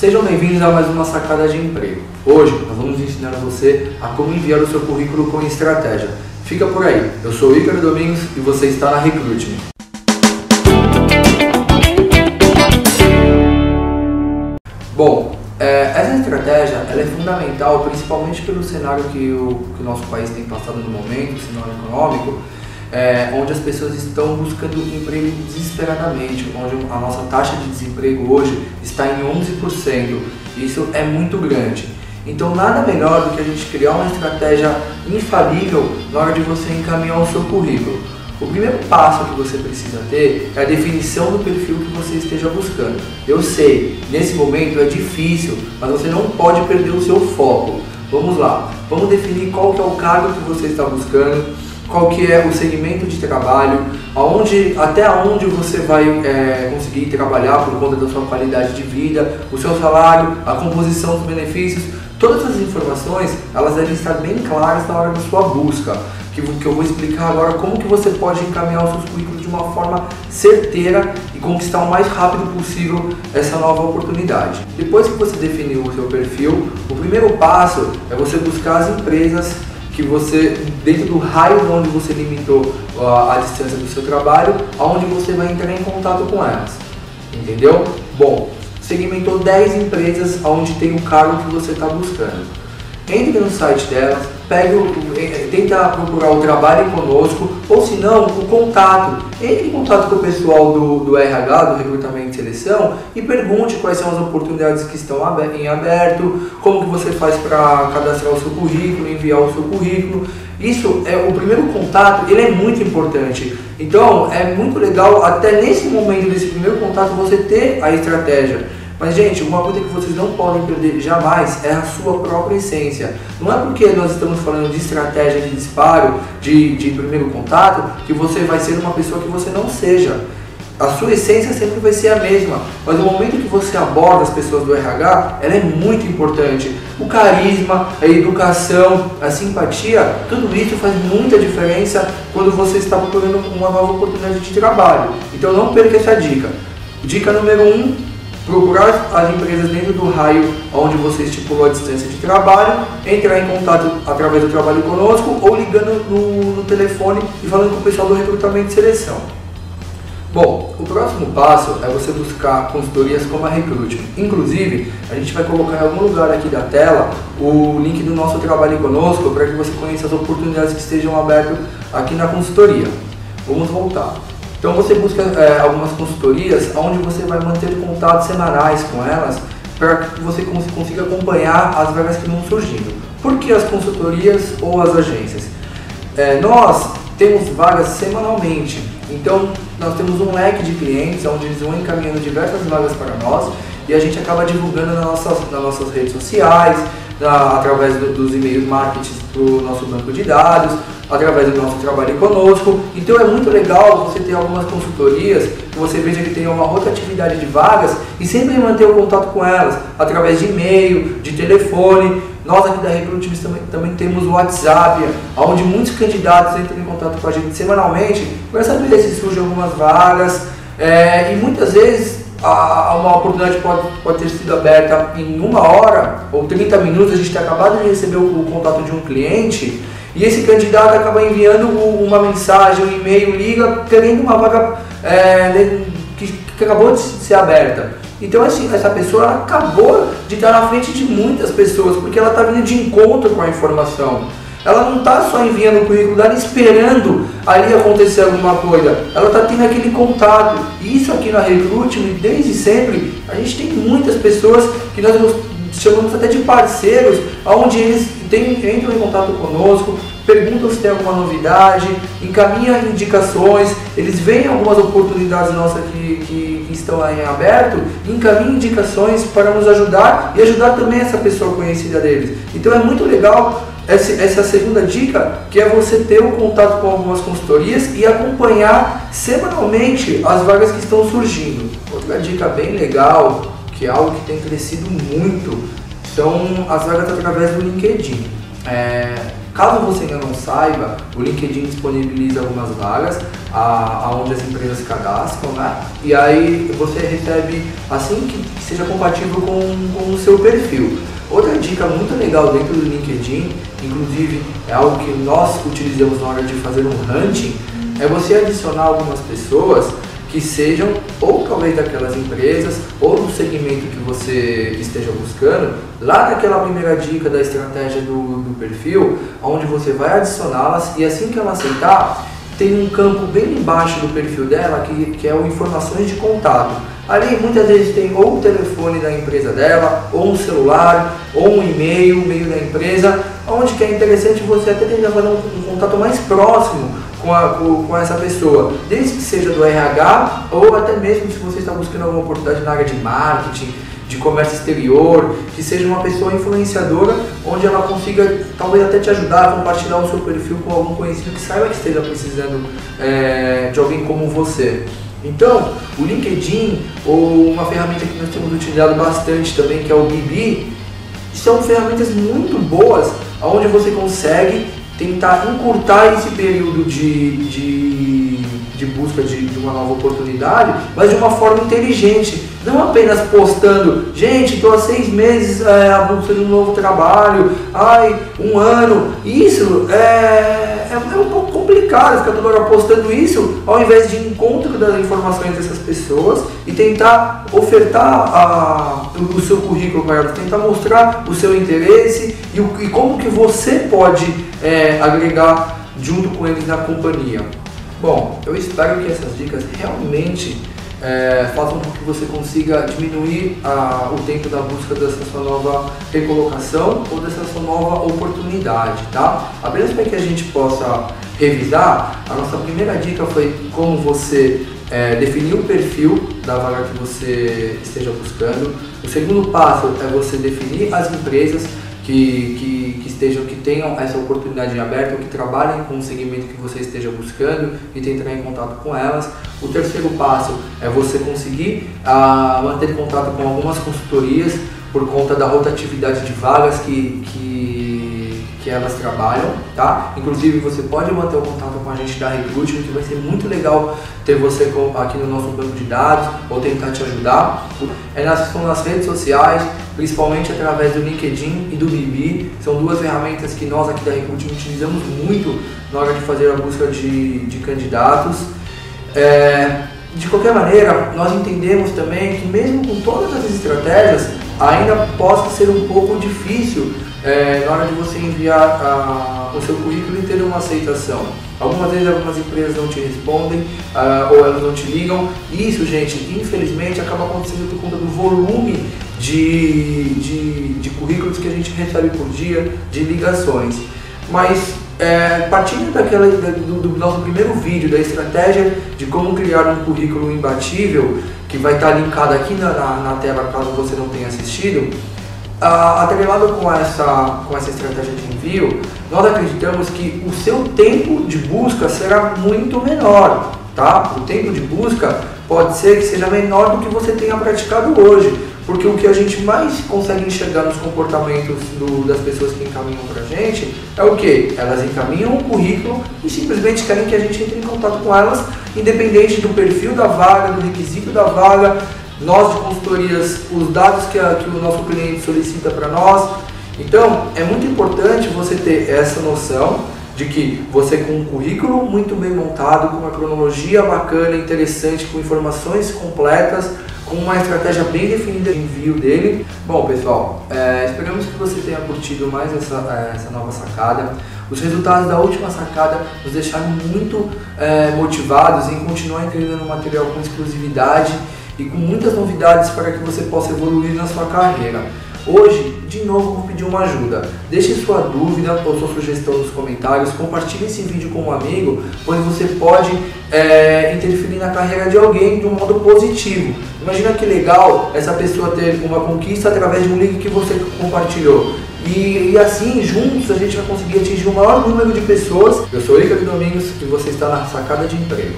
Sejam bem-vindos a mais uma sacada de emprego. Hoje nós vamos ensinar você a como enviar o seu currículo com estratégia. Fica por aí. Eu sou Ícaro Domingos e você está na Recruitment. Bom, é, essa estratégia ela é fundamental, principalmente pelo cenário que o, que o nosso país tem passado no momento, o cenário econômico, é, onde as pessoas estão buscando emprego desesperadamente, onde a nossa taxa de desemprego hoje está em 11%. Isso é muito grande. Então nada melhor do que a gente criar uma estratégia infalível na hora de você encaminhar o seu currículo. O primeiro passo que você precisa ter é a definição do perfil que você esteja buscando. Eu sei, nesse momento é difícil, mas você não pode perder o seu foco. Vamos lá, vamos definir qual que é o cargo que você está buscando, qual que é o segmento de trabalho, aonde, até onde você vai é, conseguir trabalhar por conta da sua qualidade de vida, o seu salário, a composição dos benefícios, todas as informações elas devem estar bem claras na hora da sua busca, que, que eu vou explicar agora como que você pode encaminhar os seus currículos de uma forma certeira e conquistar o mais rápido possível essa nova oportunidade. Depois que você definiu o seu perfil, o primeiro passo é você buscar as empresas que você, dentro do raio onde você limitou a, a distância do seu trabalho, aonde você vai entrar em contato com elas. Entendeu? Bom, segmentou 10 empresas onde tem o cargo que você está buscando. Entre no site delas, pegue o, tenta procurar o trabalho conosco, ou se não, o contato. Entre em contato com o pessoal do, do RH, do recrutamento e seleção, e pergunte quais são as oportunidades que estão em aberto, como que você faz para cadastrar o seu currículo, enviar o seu currículo. Isso é o primeiro contato, ele é muito importante. Então, é muito legal até nesse momento desse primeiro contato você ter a estratégia. Mas, gente, uma coisa que vocês não podem perder jamais é a sua própria essência. Não é porque nós estamos falando de estratégia de disparo, de, de primeiro contato, que você vai ser uma pessoa que você não seja. A sua essência sempre vai ser a mesma, mas no momento que você aborda as pessoas do RH, ela é muito importante. O carisma, a educação, a simpatia, tudo isso faz muita diferença quando você está procurando uma nova oportunidade de trabalho. Então não perca essa dica. Dica número 1, um, procurar as empresas dentro do raio onde você estipulou a distância de trabalho, entrar em contato através do trabalho conosco ou ligando no, no telefone e falando com o pessoal do recrutamento e seleção. Bom, o próximo passo é você buscar consultorias como a Recruit. Inclusive, a gente vai colocar em algum lugar aqui da tela o link do nosso trabalho conosco para que você conheça as oportunidades que estejam abertas aqui na consultoria. Vamos voltar. Então você busca é, algumas consultorias onde você vai manter contatos semanais com elas para que você consiga acompanhar as vagas que vão surgindo. Por que as consultorias ou as agências? É, nós temos vagas semanalmente, então nós temos um leque de clientes onde eles vão encaminhando diversas vagas para nós e a gente acaba divulgando nas nossas, nas nossas redes sociais, na, através do, dos e-mails marketing para o nosso banco de dados, através do nosso trabalho conosco. Então é muito legal você ter algumas consultorias que você veja que tem uma rotatividade de vagas e sempre manter o contato com elas através de e-mail, de telefone. Nós aqui da Recruiters também, também temos o WhatsApp, onde muitos candidatos entram em contato com a gente semanalmente para saber se surgem algumas vagas. É, e muitas vezes a, uma oportunidade pode, pode ter sido aberta em uma hora ou 30 minutos, a gente tem acabado de receber o, o contato de um cliente e esse candidato acaba enviando uma mensagem, um e-mail, liga, querendo uma vaga é, que, que, acabou de ser aberta. Então assim, essa pessoa acabou de estar na frente de muitas pessoas, porque ela está vindo de encontro com a informação. Ela não está só enviando o currículo dela esperando ali acontecer alguma coisa. Ela está tendo aquele contato. E isso aqui na Recruitment, desde sempre, a gente tem muitas pessoas que nós chamamos até de parceiros, onde eles tem, entram em contato conosco, perguntam se tem alguma novidade, encaminham indicações, eles veem algumas oportunidades nossas que, que, que estão aí em aberto, encaminham indicações para nos ajudar e ajudar também essa pessoa conhecida deles. Então é muito legal essa, essa segunda dica, que é você ter um contato com algumas consultorias e acompanhar semanalmente as vagas que estão surgindo. Outra dica bem legal, que é algo que tem crescido muito, são as vagas através do LinkedIn. É, Caso você ainda não saiba, o LinkedIn disponibiliza algumas vagas aonde as empresas cadastram, né? E aí você recebe assim que seja compatível com, com o seu perfil. Outra dica muito legal dentro do LinkedIn, inclusive é algo que nós utilizamos na hora de fazer um hunting, é você adicionar algumas pessoas que sejam ou talvez daquelas empresas ou do segmento que você esteja buscando, lá naquela primeira dica da estratégia do, do perfil, onde você vai adicioná-las e assim que ela aceitar, tem um campo bem embaixo do perfil dela que, que é o informações de contato. Ali muitas vezes tem ou o telefone da empresa dela, ou um celular, ou um e-mail, o e-mail da empresa, onde que é interessante você até tentar fazer um, um contato mais próximo com, a, com, essa pessoa, desde que seja do RH ou até mesmo se você está buscando alguma oportunidade na área de marketing, de comércio exterior, que seja uma pessoa influenciadora, onde ela consiga talvez até te ajudar a compartilhar o seu perfil com algum conhecido que saiba que esteja precisando é, de alguém como você. Então, o LinkedIn, ou uma ferramenta que nós temos utilizado bastante também, que é o Bibi, são ferramentas muito boas, onde você consegue tentar encurtar esse período de, de, de busca de, de, uma nova oportunidade, mas de uma forma inteligente. Não apenas postando, gente, estou há seis meses é, busca de um novo trabalho, ai, um ano. Isso é, é, é um pouco complicado ficar toda hora postando isso, ao invés de encontro das informações dessas pessoas e tentar ofertar a, o seu currículo para elas, tentar mostrar o seu interesse e, o, e como que você pode é, agregar junto com eles na companhia. Bom, eu espero que essas dicas realmente é, façam com que você consiga diminuir a, o tempo da busca dessa sua nova recolocação ou dessa sua nova oportunidade, tá? Apenas para que a gente possa revisar, a nossa primeira dica foi como você é, definir o perfil da vaga que você esteja buscando. O segundo passo é você definir as empresas que, que, que, estejam, que tenham essa oportunidade aberta, ou que trabalhem com o segmento que você esteja buscando e tentar em contato com elas. O terceiro passo é você conseguir ah, manter contato com algumas consultorias por conta da rotatividade de vagas que, que, que elas trabalham, tá? Inclusive você pode manter o contato com a gente da Recruitment, que vai ser muito legal ter você aqui no nosso banco de dados ou tentar te ajudar. É nas, são nas redes sociais, principalmente através do LinkedIn e do Bibi. São duas ferramentas que nós aqui da Recruiting utilizamos muito na hora de fazer a busca de, de candidatos. É, de qualquer maneira, nós entendemos também que mesmo com todas as estratégias, ainda possa ser um pouco difícil é, na hora de você enviar a, o seu currículo e ter uma aceitação. Algumas vezes algumas empresas não te respondem uh, ou elas não te ligam. Isso, gente, infelizmente acaba acontecendo por conta do volume de, de, de currículos que a gente recebe por dia, de ligações. Mas é, partindo daquela, do, do, nosso primeiro vídeo, da estratégia de como criar um currículo imbatível, que vai estar linkado aqui na, na, tela caso você não tenha assistido, ah, atrelado com essa, com essa estratégia de envio, nós acreditamos que o seu tempo de busca será muito menor, tá? O tempo de busca pode ser que seja menor do que você tenha praticado hoje, porque o que a gente mais consegue enxergar nos comportamentos do, das pessoas que encaminham para a gente é o que? Elas encaminham um currículo e simplesmente querem que a gente entre em contato com elas, independente do perfil da vaga, do requisito da vaga, nós de consultorias, os dados que, a, que o nosso cliente solicita para nós. Então, é muito importante você ter essa noção de que você com um currículo muito bem montado, com uma cronologia bacana, interessante, com informações completas, com uma estratégia bem definida de envio dele. Bom, pessoal, é, esperamos que você tenha curtido mais essa, é, essa nova sacada. Os resultados da última sacada nos deixaram muito é, motivados em continuar entregando material com exclusividade e com muitas novidades para que você possa evoluir na sua carreira. Hoje, de novo, vou pedir uma ajuda. Deixe sua dúvida ou sua sugestão nos comentários, compartilhe esse vídeo com um amigo, pois você pode é, interferir na carreira de alguém de um modo positivo. Imagina que legal essa pessoa ter uma conquista através de um link que você compartilhou. E, e, assim, juntos, a gente vai conseguir atingir o maior número de pessoas. Eu sou Ricardo Domingos e você está na Sacada de Emprego.